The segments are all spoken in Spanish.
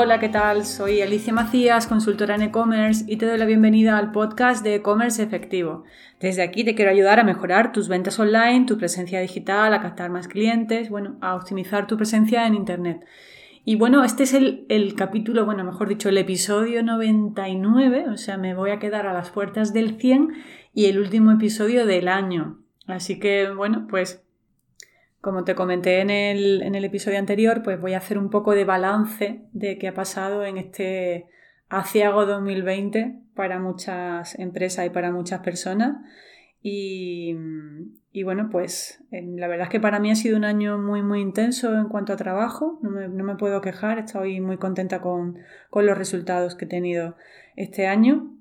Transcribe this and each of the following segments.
Hola, ¿qué tal? Soy Alicia Macías, consultora en e-commerce y te doy la bienvenida al podcast de e-commerce efectivo. Desde aquí te quiero ayudar a mejorar tus ventas online, tu presencia digital, a captar más clientes, bueno, a optimizar tu presencia en Internet. Y bueno, este es el, capítulo, bueno, mejor dicho, el episodio 99, o sea, me voy a quedar a las puertas del 100 y el último episodio del año. Así que, bueno, pues como te comenté en el, en el, episodio anterior, pues voy a hacer un poco de balance de qué ha pasado en este aciago 2020 para muchas empresas y para muchas personas. Y, y, bueno, pues la verdad es que para mí ha sido un año muy, muy intenso en cuanto a trabajo. No me, no me puedo quejar, estoy muy contenta con, con, los resultados que he tenido este año.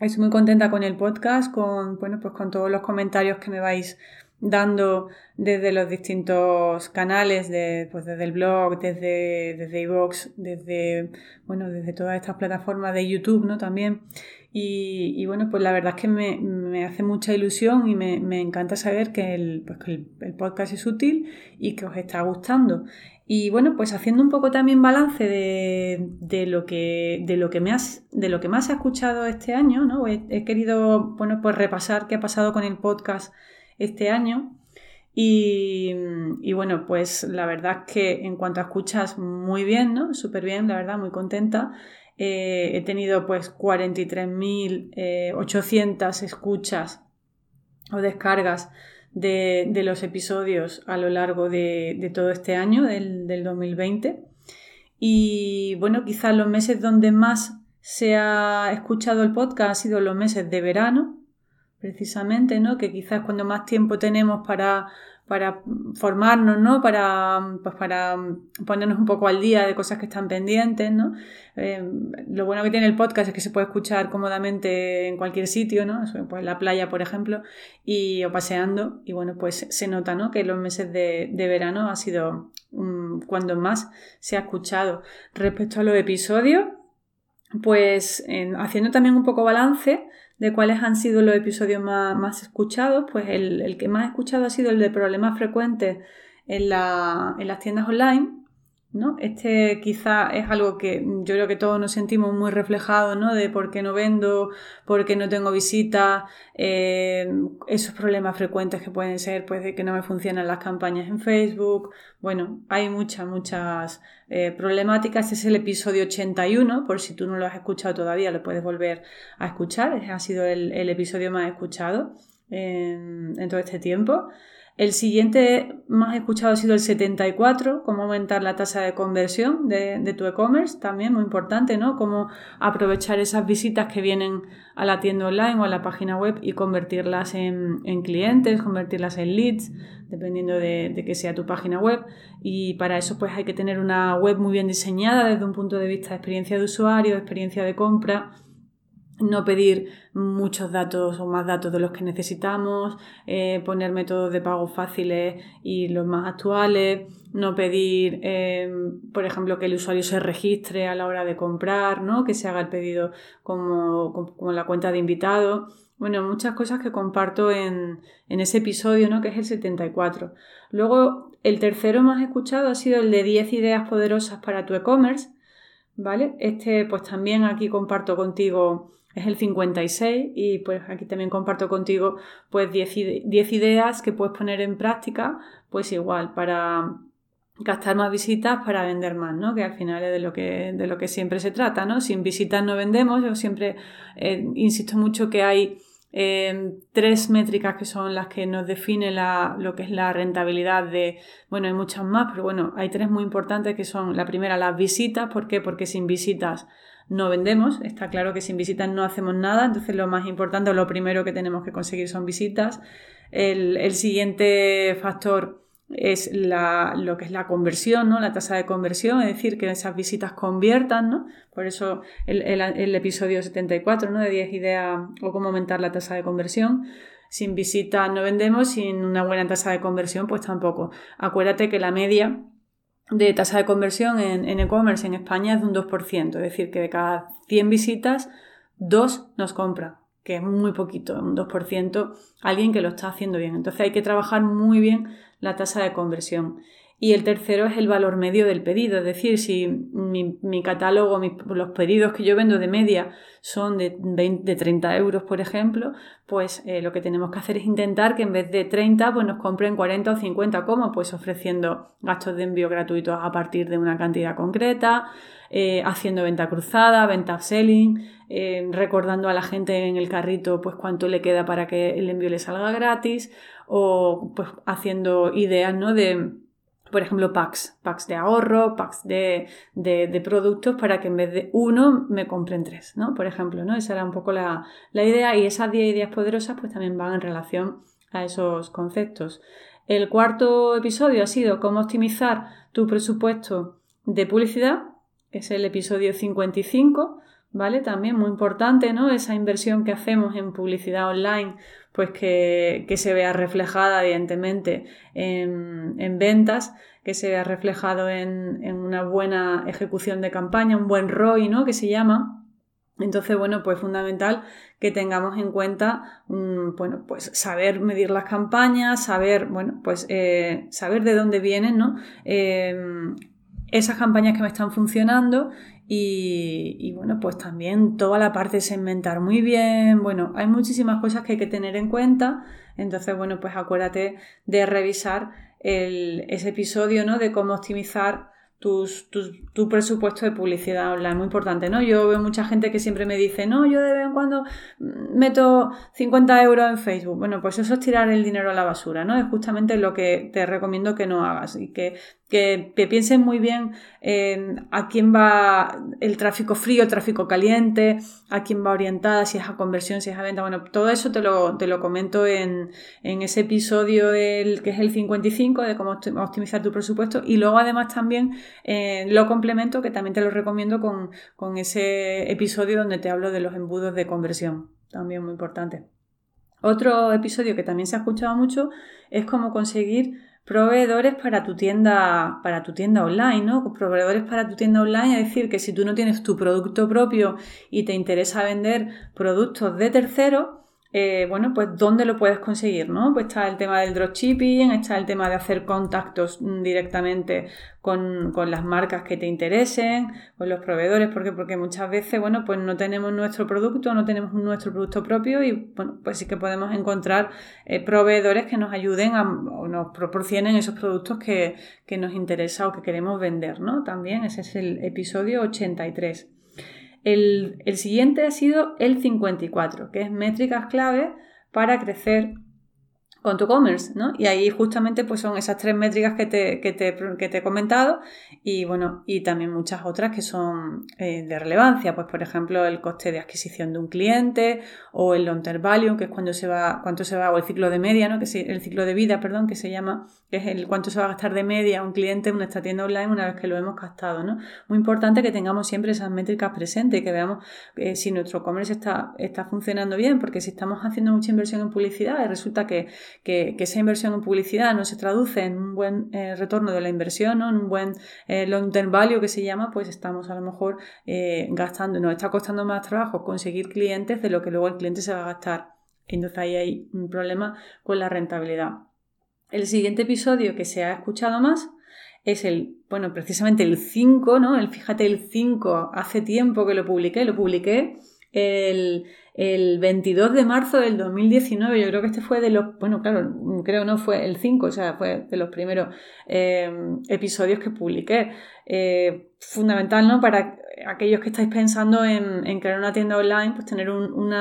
Estoy muy contenta con el podcast, con, bueno, pues con todos los comentarios que me vais dando desde los distintos canales, de, pues desde el blog, desde, desde desde, bueno, desde todas estas plataformas de YouTube, ¿no? También. Y, bueno, pues la verdad es que me, me hace mucha ilusión y me, me encanta saber que, el, pues el, podcast es útil y que os está gustando. Y bueno, pues haciendo un poco también balance de, de lo, que, de, lo, que me has, de lo que más he escuchado este año, ¿no? He, he querido, bueno, pues repasar qué ha pasado con el podcast este año. Y, bueno, pues la verdad es que en cuanto a escuchas, muy bien, ¿no? Súper bien, la verdad, muy contenta. Eh, he tenido pues 43.800 eh, escuchas o descargas de, de, los episodios a lo largo de, todo este año, del, del, 2020. Y bueno, quizás los meses donde más se ha escuchado el podcast han sido los meses de verano, precisamente, ¿no? Que quizás cuando más tiempo tenemos para, para formarnos, ¿no? Para, pues para ponernos un poco al día de cosas que están pendientes, ¿no? Eh, lo bueno que tiene el podcast es que se puede escuchar cómodamente en cualquier sitio, ¿no? Pues en la playa, por ejemplo, y o paseando. Y bueno, pues se nota, ¿no? Que los meses de, verano ha sido um, cuando más se ha escuchado. Respecto a los episodios, pues en, haciendo también un poco balance, de cuáles han sido los episodios más, más escuchados, pues el, que más escuchado ha sido el de problemas frecuentes en, la, en las tiendas online. ¿No? Este quizá es algo que yo creo que todos nos sentimos muy reflejados, ¿no? De por qué no vendo, por qué no tengo visitas, eh, esos problemas frecuentes que pueden ser, pues, de que no me funcionan las campañas en Facebook. Bueno, hay muchas, muchas eh, problemáticas. Este es el episodio 81, por si tú no lo has escuchado todavía, lo puedes volver a escuchar. Ha sido el, el episodio más escuchado en todo este tiempo. El siguiente más escuchado ha sido el 74, cómo aumentar la tasa de conversión de, de tu e-commerce, también muy importante, ¿no? Cómo aprovechar esas visitas que vienen a la tienda online o a la página web y convertirlas en, en clientes, convertirlas en leads, dependiendo de, de, que sea tu página web. Y para eso pues hay que tener una web muy bien diseñada desde un punto de vista de experiencia de usuario, de experiencia de compra no pedir muchos datos o más datos de los que necesitamos, eh, poner métodos de pago fáciles y los más actuales, no pedir, eh, por ejemplo, que el usuario se registre a la hora de comprar, ¿no? que se haga el pedido como, como la cuenta de invitado. Bueno, muchas cosas que comparto en, en ese episodio, ¿no? que es el 74. Luego, el tercero más escuchado ha sido el de 10 ideas poderosas para tu e-commerce. ¿Vale? Este, pues también aquí comparto contigo es el 56 y pues aquí también comparto contigo pues 10, ideas que puedes poner en práctica pues igual para gastar más visitas para vender más, ¿no? Que al final es de lo que, de lo que siempre se trata, ¿no? Sin visitas no vendemos, yo siempre eh, insisto mucho que hay eh, tres métricas que son las que nos definen la, lo que es la rentabilidad de, bueno, hay muchas más, pero bueno, hay tres muy importantes que son la primera, las visitas, ¿por qué? Porque sin visitas no vendemos. Está claro que sin visitas no hacemos nada, entonces lo más importante o lo primero que tenemos que conseguir son visitas. El, siguiente factor es lo que es la conversión, ¿no? la tasa de conversión, es decir, que esas visitas conviertan, ¿no? por eso el, el, el episodio 74 ¿no? de 10 ideas o cómo aumentar la tasa de conversión. Sin visitas no vendemos, sin una buena tasa de conversión pues tampoco. Acuérdate que la media de tasa de conversión en e-commerce en, España es de un 2%, es decir, que de cada 100 visitas, 2 nos compra, que es muy poquito, un 2%, alguien que lo está haciendo bien. Entonces hay que trabajar muy bien la tasa de conversión. Y el tercero es el valor medio del pedido, es decir, si mi, catálogo, los pedidos que yo vendo de media son de, 20, 30 euros, por ejemplo, pues eh, lo que tenemos que hacer es intentar que en vez de 30, pues nos compren 40 o 50, ¿cómo? Pues ofreciendo gastos de envío gratuitos a partir de una cantidad concreta, eh, haciendo venta cruzada, venta upselling, eh, recordando a la gente en el carrito pues cuánto le queda para que el envío le salga gratis o pues haciendo ideas, ¿no? De por ejemplo, packs, packs de ahorro, packs de, productos para que en vez de uno me compren tres, ¿no? Por ejemplo, ¿no? Esa era un poco la, idea y esas 10 ideas poderosas pues también van en relación a esos conceptos. El cuarto episodio ha sido cómo optimizar tu presupuesto de publicidad, que es el episodio 55, ¿vale? También muy importante, ¿no? Esa inversión que hacemos en publicidad online pues que, se vea reflejada evidentemente en, ventas, que se vea reflejado en, una buena ejecución de campaña, un buen ROI, ¿no? Que se llama. Entonces, bueno, pues fundamental que tengamos en cuenta, mm, bueno, pues saber medir las campañas, saber, bueno, pues eh, saber de dónde vienen, ¿no? Em, esas campañas que me están funcionando y, bueno, pues también toda la parte de segmentar muy bien. Bueno, hay muchísimas cosas que hay que tener en cuenta. Entonces, bueno, pues acuérdate de revisar ese episodio, ¿no? De cómo optimizar tu presupuesto de publicidad online, muy importante, ¿no? Yo veo mucha gente que siempre me dice, no, yo de vez en cuando meto 50 euros en Facebook. Bueno, pues eso es tirar el dinero a la basura, ¿no? Es justamente lo que te recomiendo que no hagas y que que, piensen muy bien a quién va el tráfico frío, el tráfico caliente, a quién va orientada, si es a conversión, si es a venta. Bueno, todo eso te lo, te lo comento en, ese episodio del, que es el 55 de cómo optimizar tu presupuesto. Y luego además también eh, lo complemento, que también te lo recomiendo con, con ese episodio donde te hablo de los embudos de conversión. También muy importante. Otro episodio que también se ha escuchado mucho es cómo conseguir proveedores para tu tienda, para tu tienda online, ¿no? Proveedores para tu tienda online, es decir, que si tú no tienes tu producto propio y te interesa vender productos de terceros, eh, bueno, pues ¿dónde lo puedes conseguir? ¿no? Pues está el tema del dropshipping, está el tema de hacer contactos mm, directamente con, las marcas que te interesen, con los proveedores, ¿por qué? Porque muchas veces, bueno, pues no tenemos nuestro producto, no tenemos nuestro producto propio y, bueno, pues sí que podemos encontrar eh, proveedores que nos ayuden a, o nos proporcionen esos productos que, que nos interesa o que queremos vender, ¿no? También ese es el episodio 83. El, siguiente ha sido el 54, que es métricas clave para crecer con tu e-commerce, ¿no? Y ahí justamente pues son esas tres métricas que te, que te, que te he comentado y bueno, y también muchas otras que son eh, de relevancia, pues por ejemplo el coste de adquisición de un cliente o el long term value, que es cuando se va, cuánto se va, o el ciclo de media, ¿no? Que es el ciclo de vida, perdón, que se llama, que es el cuánto se va a gastar de media un cliente en nuestra tienda online una vez que lo hemos gastado, ¿no? Muy importante que tengamos siempre esas métricas presentes y que veamos eh, si nuestro e-commerce está, está funcionando bien, porque si estamos haciendo mucha inversión en publicidad y resulta que que, esa inversión en publicidad no se traduce en un buen eh, retorno de la inversión, en un buen eh, long term value que se llama, pues estamos a lo mejor eh, gastando, nos está costando más trabajo conseguir clientes de lo que luego el cliente se va a gastar. Entonces ahí hay un problema con la rentabilidad. El siguiente episodio que se ha escuchado más es el, bueno, precisamente el 5, ¿no? El, fíjate, el 5, hace tiempo que lo publiqué, lo publiqué el, el 22 de marzo del 2019. Yo creo que este fue de los, bueno, claro, creo no fue el 5, o sea, fue de los primeros eh, episodios que publiqué. Eh, fundamental, ¿no? Para aquellos que estáis pensando en, crear una tienda online, pues tener un,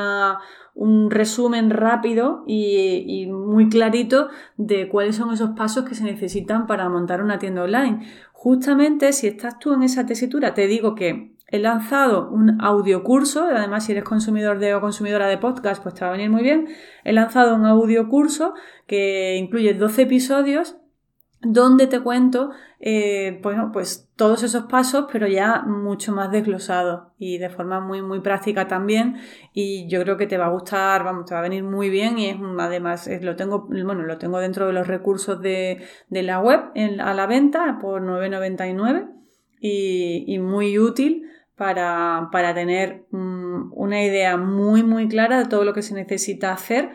resumen rápido y, y, muy clarito de cuáles son esos pasos que se necesitan para montar una tienda online. Justamente si estás tú en esa tesitura, te digo que He lanzado un audio curso, además si eres consumidor de o consumidora de podcast, pues te va a venir muy bien. He lanzado un audio curso que incluye 12 episodios donde te cuento eh, bueno, pues todos esos pasos, pero ya mucho más desglosados y de forma muy, muy práctica también. Y yo creo que te va a gustar, vamos, te va a venir muy bien y es además lo tengo, bueno, lo tengo dentro de los recursos de, la web a la venta por 9,99 y, y muy útil para, tener mm, una idea muy muy clara de todo lo que se necesita hacer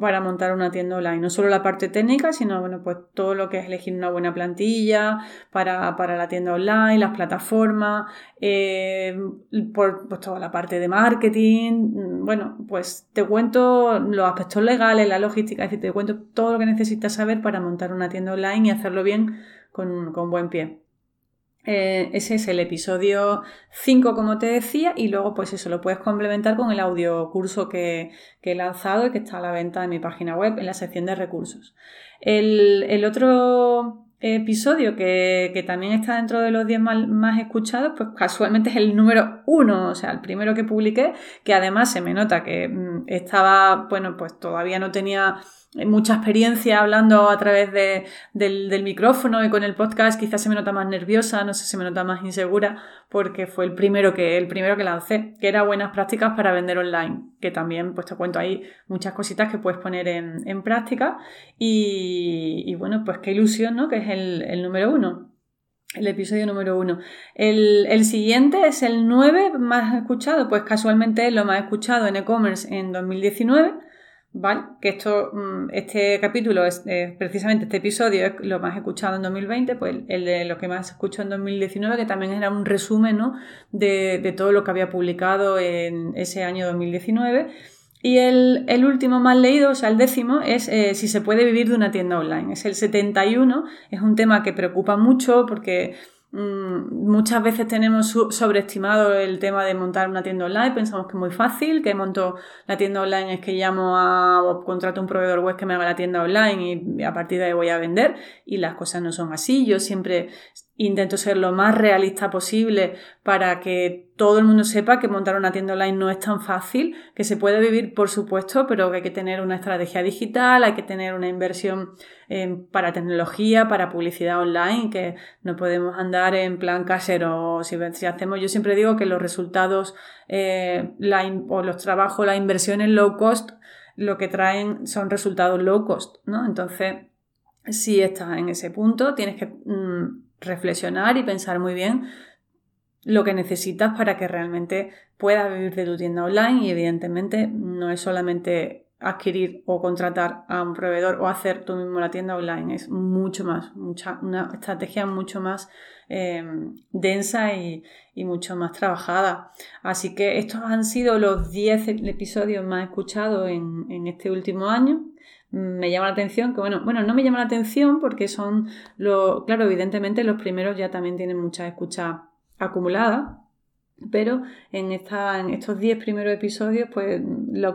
para montar una tienda online. No solo la parte técnica, sino bueno, pues todo lo que es elegir una buena plantilla para, la tienda online, las plataformas, eh, por pues toda la parte de marketing. Bueno, pues te cuento los aspectos legales, la logística, es decir, te cuento todo lo que necesitas saber para montar una tienda online y hacerlo bien con, con buen pie. Eh, ese es el episodio 5, como te decía, y luego pues eso lo puedes complementar con el audio curso que, he lanzado y que está a la venta en mi página web en la sección de recursos. El, otro episodio que, también está dentro de los 10 más, escuchados, pues casualmente es el número 1, o sea, el primero que publiqué, que además se me nota que mm, estaba, bueno, pues todavía no tenía mucha experiencia hablando a través de, del, micrófono y con el podcast quizás se me nota más nerviosa, no sé, se me nota más insegura porque fue el primero que, el primero que lancé, que era buenas prácticas para vender online, que también pues te cuento ahí muchas cositas que puedes poner en, práctica y, bueno, pues qué ilusión, ¿no? Que es el, número uno. El episodio número uno. El, el, siguiente es el 9 más escuchado, pues casualmente es lo más escuchado en e-commerce en 2019 ¿vale? Que esto, mm, este capítulo es precisamente este episodio es lo más escuchado en 2020, pues el de lo que más escucho en 2019, que también era un resumen de, todo lo que había publicado en ese año 2019. Y el, último más leído, o sea, el décimo, es eh, si se puede vivir de una tienda online. Es el 71, es un tema que preocupa mucho porque Mm, muchas veces tenemos sobreestimado el tema de montar una tienda online, pensamos que es muy fácil, que monto la tienda online es que llamo a o contrato un proveedor web que me haga la tienda online y a partir de ahí voy a vender y las cosas no son así. Yo siempre intento ser lo más realista posible para que todo el mundo sepa que montar una tienda online no es tan fácil, que se puede vivir, por supuesto, pero que hay que tener una estrategia digital, hay que tener una inversión para tecnología, para publicidad online, que no podemos andar en plan casero. Si, si hacemos, yo siempre digo que los resultados eh, o los trabajos, las inversiones low cost, lo que traen son resultados low cost, ¿no? Entonces, si estás en ese punto, tienes que mm, reflexionar y pensar muy bien lo que necesitas para que realmente puedas vivir de tu tienda online y evidentemente no es solamente adquirir o contratar a un proveedor o hacer tú mismo la tienda online, es mucho más, mucha, una estrategia mucho más em, densa y, mucho más trabajada. Así que estos han sido los 10 episodios más escuchados en, este último año. Me llama la atención que, bueno, bueno, no me llama la atención porque son, lo, claro, evidentemente los primeros ya también tienen mucha escucha acumulada, pero en, esta, en estos 10 primeros episodios, pues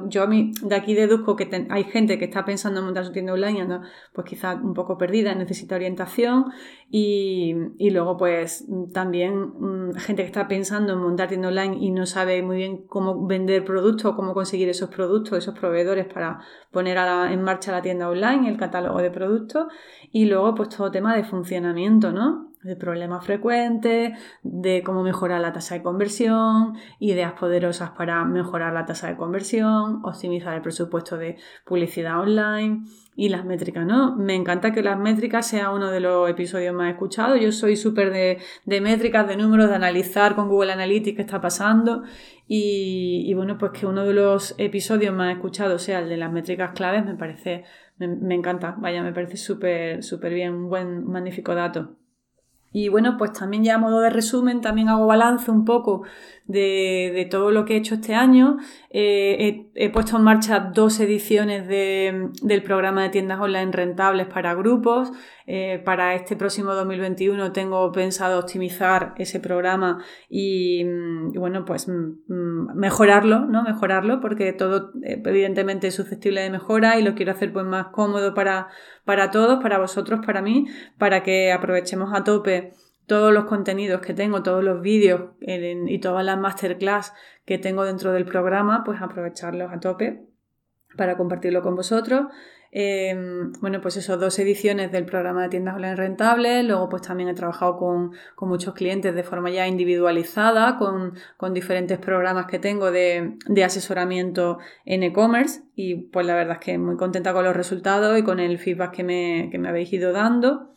yo de aquí deduzco que hay gente que está pensando en montar su tienda online y anda pues quizás un poco perdida, necesita orientación y, luego pues también mm, gente que está pensando en montar tienda online y no sabe muy bien cómo vender productos, cómo conseguir esos productos, esos proveedores para poner en marcha la tienda online, el catálogo de productos y luego pues todo tema de funcionamiento, ¿no? De problemas frecuentes, de cómo mejorar la tasa de conversión, ideas poderosas para mejorar la tasa de conversión, optimizar el presupuesto de publicidad online y las métricas, ¿no? Me encanta que las métricas sea uno de los episodios más escuchados. Yo soy súper de, de, métricas, de números, de analizar con Google Analytics qué está pasando y, bueno, pues que uno de los episodios más escuchados sea el de las métricas claves me parece, me, me encanta, vaya, me parece súper, súper bien, un buen, magnífico dato. Y bueno, pues también ya a modo de resumen, también hago balance un poco de, todo lo que he hecho este año. Eh, he, puesto en marcha dos ediciones del programa de tiendas online rentables para grupos. Eh, para este próximo 2021 tengo pensado optimizar ese programa y, bueno, pues mejorarlo, ¿no? Mejorarlo porque todo eh, evidentemente es susceptible de mejora y lo quiero hacer pues más cómodo para, para todos, para vosotros, para mí, para que aprovechemos a tope todos los contenidos que tengo, todos los vídeos y todas las masterclass que tengo dentro del programa, pues aprovecharlos a tope para compartirlo con vosotros. Em, bueno, pues esos dos ediciones del programa de tiendas online rentables. Luego, pues también he trabajado con, muchos clientes de forma ya individualizada, con, diferentes programas que tengo de, asesoramiento en e-commerce. Y pues la verdad es que muy contenta con los resultados y con el feedback que me, que me habéis ido dando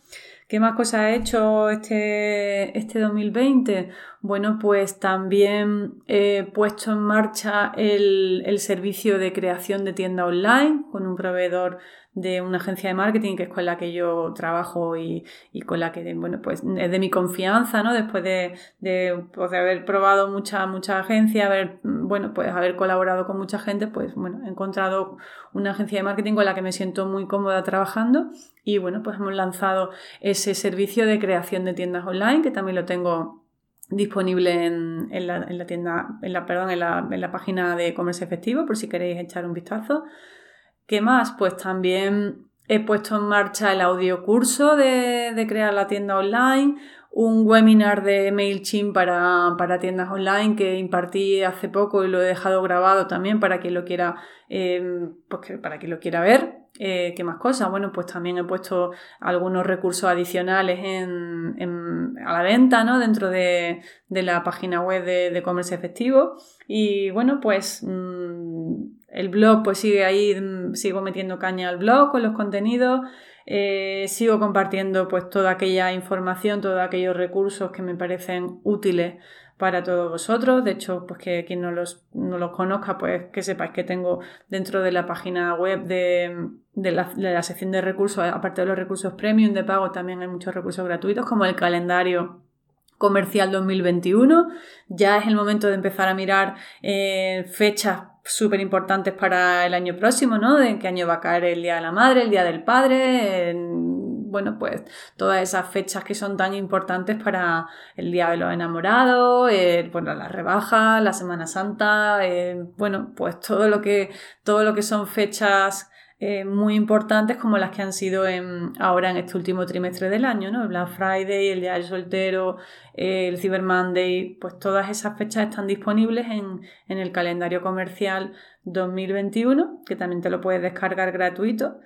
¿Qué más cosas he hecho este, este 2020? Bueno, pues también he puesto en marcha el, el servicio de creación de tienda online con un proveedor de una agencia de marketing que es con la que yo trabajo y, con la que, bueno, pues es de mi confianza, ¿no? Después de, de, pues, haber probado mucha, mucha agencia, haber, bueno, pues haber colaborado con mucha gente, pues bueno, he encontrado una agencia de marketing con la que me siento muy cómoda trabajando y bueno, pues hemos lanzado ese servicio de creación de tiendas online que también lo tengo disponible en, la, en la, tienda, en la, perdón, en la, en la página de comercio efectivo por si queréis echar un vistazo. ¿Qué más? Pues también he puesto en marcha el audio curso de, de crear la tienda online, un webinar de MailChimp para, para, tiendas online que impartí hace poco y lo he dejado grabado también para quien lo quiera, em, pues para quien lo quiera ver. Eh, ¿Qué más cosas? Bueno, pues también he puesto algunos recursos adicionales en, a la venta, ¿no? Dentro de, la página web de, de Comercio Efectivo. Y bueno, pues mm, el blog pues sigue ahí, mm, sigo metiendo caña al blog con los contenidos. Eh, sigo compartiendo pues toda aquella información, todos aquellos recursos que me parecen útiles para todos vosotros. De hecho, pues que quien no los, no los conozca, pues que sepáis que tengo dentro de la página web de, la, de, la, sección de recursos, aparte de los recursos premium de pago, también hay muchos recursos gratuitos, como el calendario comercial 2021. Ya es el momento de empezar a mirar eh, fechas súper importantes para el año próximo, ¿no? De en qué año va a caer el Día de la Madre, el Día del Padre, bueno, pues todas esas fechas que son tan importantes para el Día de los Enamorados, bueno, la rebaja, la Semana Santa, bueno, pues todo lo que, todo lo que son fechas eh, muy importantes como las que han sido en, ahora en este último trimestre del año, ¿no? El Black Friday, el Día del Soltero, eh, el Cyber Monday, pues todas esas fechas están disponibles en, el calendario comercial 2021, que también te lo puedes descargar gratuito.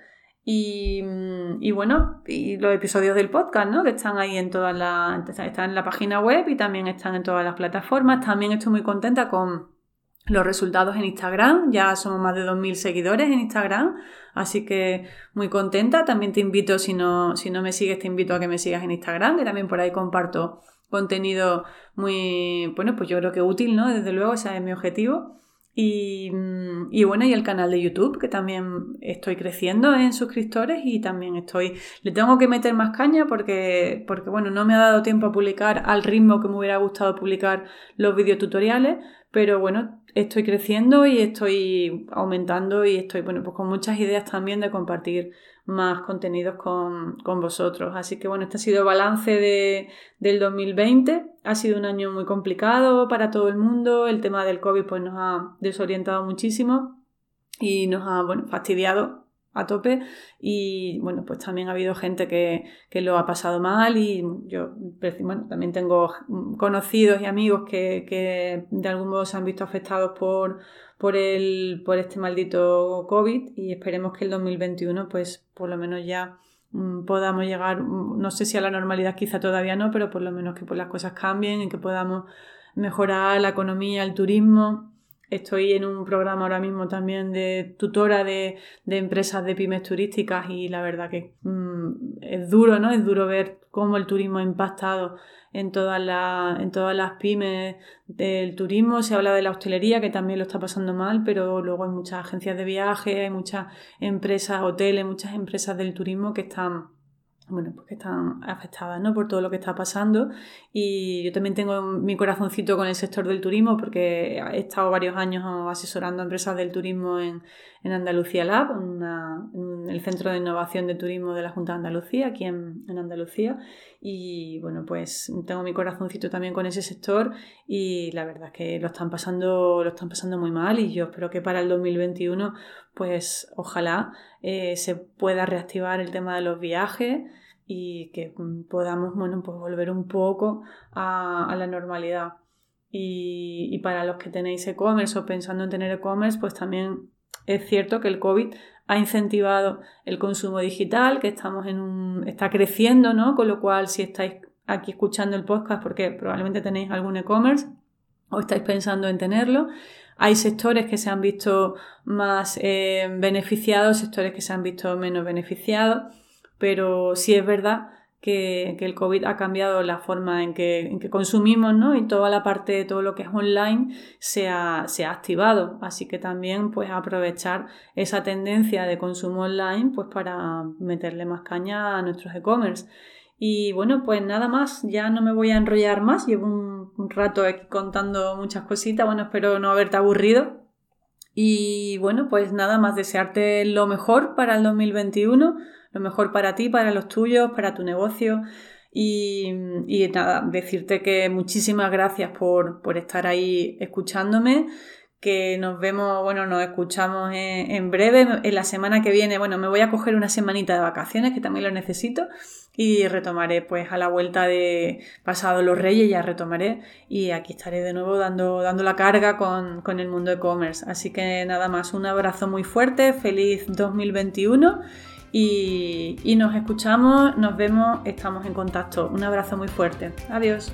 Y, bueno, y los episodios del podcast, ¿no? Que están ahí en todas las. están en la página web y también están en todas las plataformas. También estoy muy contenta con los resultados en Instagram. Ya somos más de 2.000 seguidores en Instagram, así que muy contenta. También te invito, si no, si no me sigues, te invito a que me sigas en Instagram, que también por ahí comparto contenido muy, bueno, pues yo creo que útil, ¿no? Desde luego, ese es mi objetivo. Y, y, bueno, y el canal de YouTube, que también estoy creciendo en suscriptores y también estoy, le tengo que meter más caña porque, porque bueno, no me ha dado tiempo a publicar al ritmo que me hubiera gustado publicar los videotutoriales, pero bueno, estoy creciendo y estoy aumentando y estoy, bueno, pues con muchas ideas también de compartir más contenidos con, vosotros. Así que bueno, este ha sido el balance de, del 2020. Ha sido un año muy complicado para todo el mundo. El tema del COVID pues nos ha desorientado muchísimo y nos ha bueno, fastidiado a tope. Y bueno, pues también ha habido gente que, lo ha pasado mal y yo bueno, también tengo conocidos y amigos que, de algún modo se han visto afectados por, por, el, por este maldito COVID y esperemos que el 2021 pues por lo menos ya mm, podamos llegar, mm, no sé si a la normalidad quizá todavía no, pero por lo menos que pues las cosas cambien y que podamos mejorar la economía, el turismo Estoy en un programa ahora mismo también de tutora de, empresas de pymes turísticas y la verdad que mm, es duro, ¿no? Es duro ver cómo el turismo ha impactado en todas, las, en todas las pymes del turismo. Se habla de la hostelería, que también lo está pasando mal, pero luego hay muchas agencias de viaje, hay muchas empresas, hoteles, muchas empresas del turismo que están bueno, pues que están afectadas ¿no? por todo lo que está pasando. Y yo también tengo mi corazoncito con el sector del turismo porque he estado varios años asesorando a empresas del turismo en, en Andalucía Lab, el Centro de Innovación de Turismo de la Junta de Andalucía, aquí en, en, Andalucía. Y bueno, pues tengo mi corazoncito también con ese sector y la verdad es que lo están pasando, lo están pasando muy mal y yo espero que para el 2021 pues ojalá eh, se pueda reactivar el tema de los viajes y que podamos bueno, pues volver un poco a, la normalidad. Y, y, para los que tenéis e-commerce o pensando en tener e-commerce, pues también es cierto que el COVID ha incentivado el consumo digital, que estamos en un, está creciendo, ¿no? Con lo cual, si estáis aquí escuchando el podcast, porque probablemente tenéis algún e-commerce o estáis pensando en tenerlo, hay sectores que se han visto más eh, beneficiados, sectores que se han visto menos beneficiados, pero sí es verdad que, el COVID ha cambiado la forma en que, consumimos, ¿no? Y toda la parte de todo lo que es online se ha, se ha, activado. Así que también pues aprovechar esa tendencia de consumo online pues para meterle más caña a nuestros e-commerce. Y bueno, pues nada más, ya no me voy a enrollar más, llevo un, rato aquí contando muchas cositas, bueno, espero no haberte aburrido. Y bueno, pues nada más desearte lo mejor para el 2021 lo mejor para ti, para los tuyos, para tu negocio. Y, nada, decirte que muchísimas gracias por, estar ahí escuchándome que nos vemos, bueno, nos escuchamos en, breve, en la semana que viene, bueno, me voy a coger una semanita de vacaciones, que también lo necesito, y retomaré pues a la vuelta de pasado los reyes, ya retomaré, y aquí estaré de nuevo dando, dando la carga con, con el mundo e-commerce. Así que nada más, un abrazo muy fuerte, feliz 2021 y, nos escuchamos, nos vemos, estamos en contacto. Un abrazo muy fuerte. Adiós.